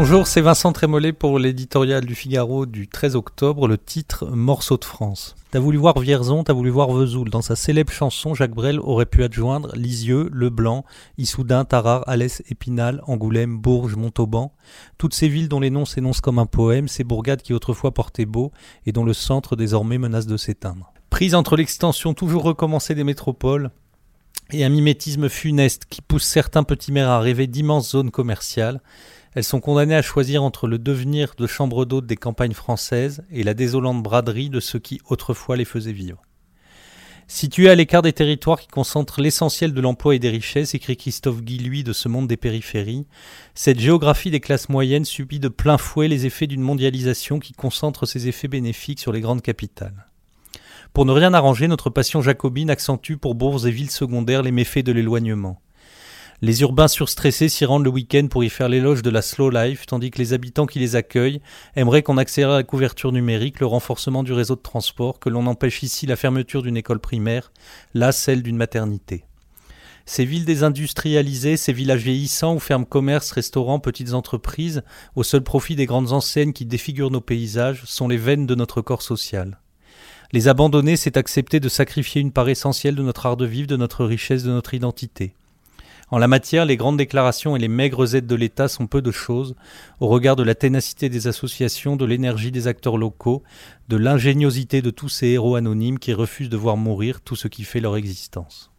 Bonjour, c'est Vincent Trémollet pour l'éditorial du Figaro du 13 octobre, le titre Morceau de France. T'as voulu voir Vierzon, t'as voulu voir Vesoul. Dans sa célèbre chanson, Jacques Brel aurait pu adjoindre Lisieux, Leblanc, Issoudun, Tarare, Alès, Épinal, Angoulême, Bourges, Montauban. Toutes ces villes dont les noms s'énoncent comme un poème, ces bourgades qui autrefois portaient beau et dont le centre désormais menace de s'éteindre. Prise entre l'extension toujours recommencée des métropoles, et un mimétisme funeste qui pousse certains petits maires à rêver d'immenses zones commerciales, elles sont condamnées à choisir entre le devenir de chambre d'hôte des campagnes françaises et la désolante braderie de ceux qui autrefois les faisaient vivre. Située à l'écart des territoires qui concentrent l'essentiel de l'emploi et des richesses, écrit Christophe Guilluy de ce monde des périphéries, cette géographie des classes moyennes subit de plein fouet les effets d'une mondialisation qui concentre ses effets bénéfiques sur les grandes capitales. Pour ne rien arranger, notre passion jacobine accentue pour bourses et villes secondaires les méfaits de l'éloignement. Les urbains surstressés s'y rendent le week-end pour y faire l'éloge de la slow life, tandis que les habitants qui les accueillent aimeraient qu'on accélère la couverture numérique, le renforcement du réseau de transport, que l'on empêche ici la fermeture d'une école primaire, là celle d'une maternité. Ces villes désindustrialisées, ces villages vieillissants où ferment commerces, restaurants, petites entreprises, au seul profit des grandes enseignes qui défigurent nos paysages, sont les veines de notre corps social. Les abandonner, c'est accepter de sacrifier une part essentielle de notre art de vivre, de notre richesse, de notre identité. En la matière, les grandes déclarations et les maigres aides de l'État sont peu de choses au regard de la ténacité des associations, de l'énergie des acteurs locaux, de l'ingéniosité de tous ces héros anonymes qui refusent de voir mourir tout ce qui fait leur existence.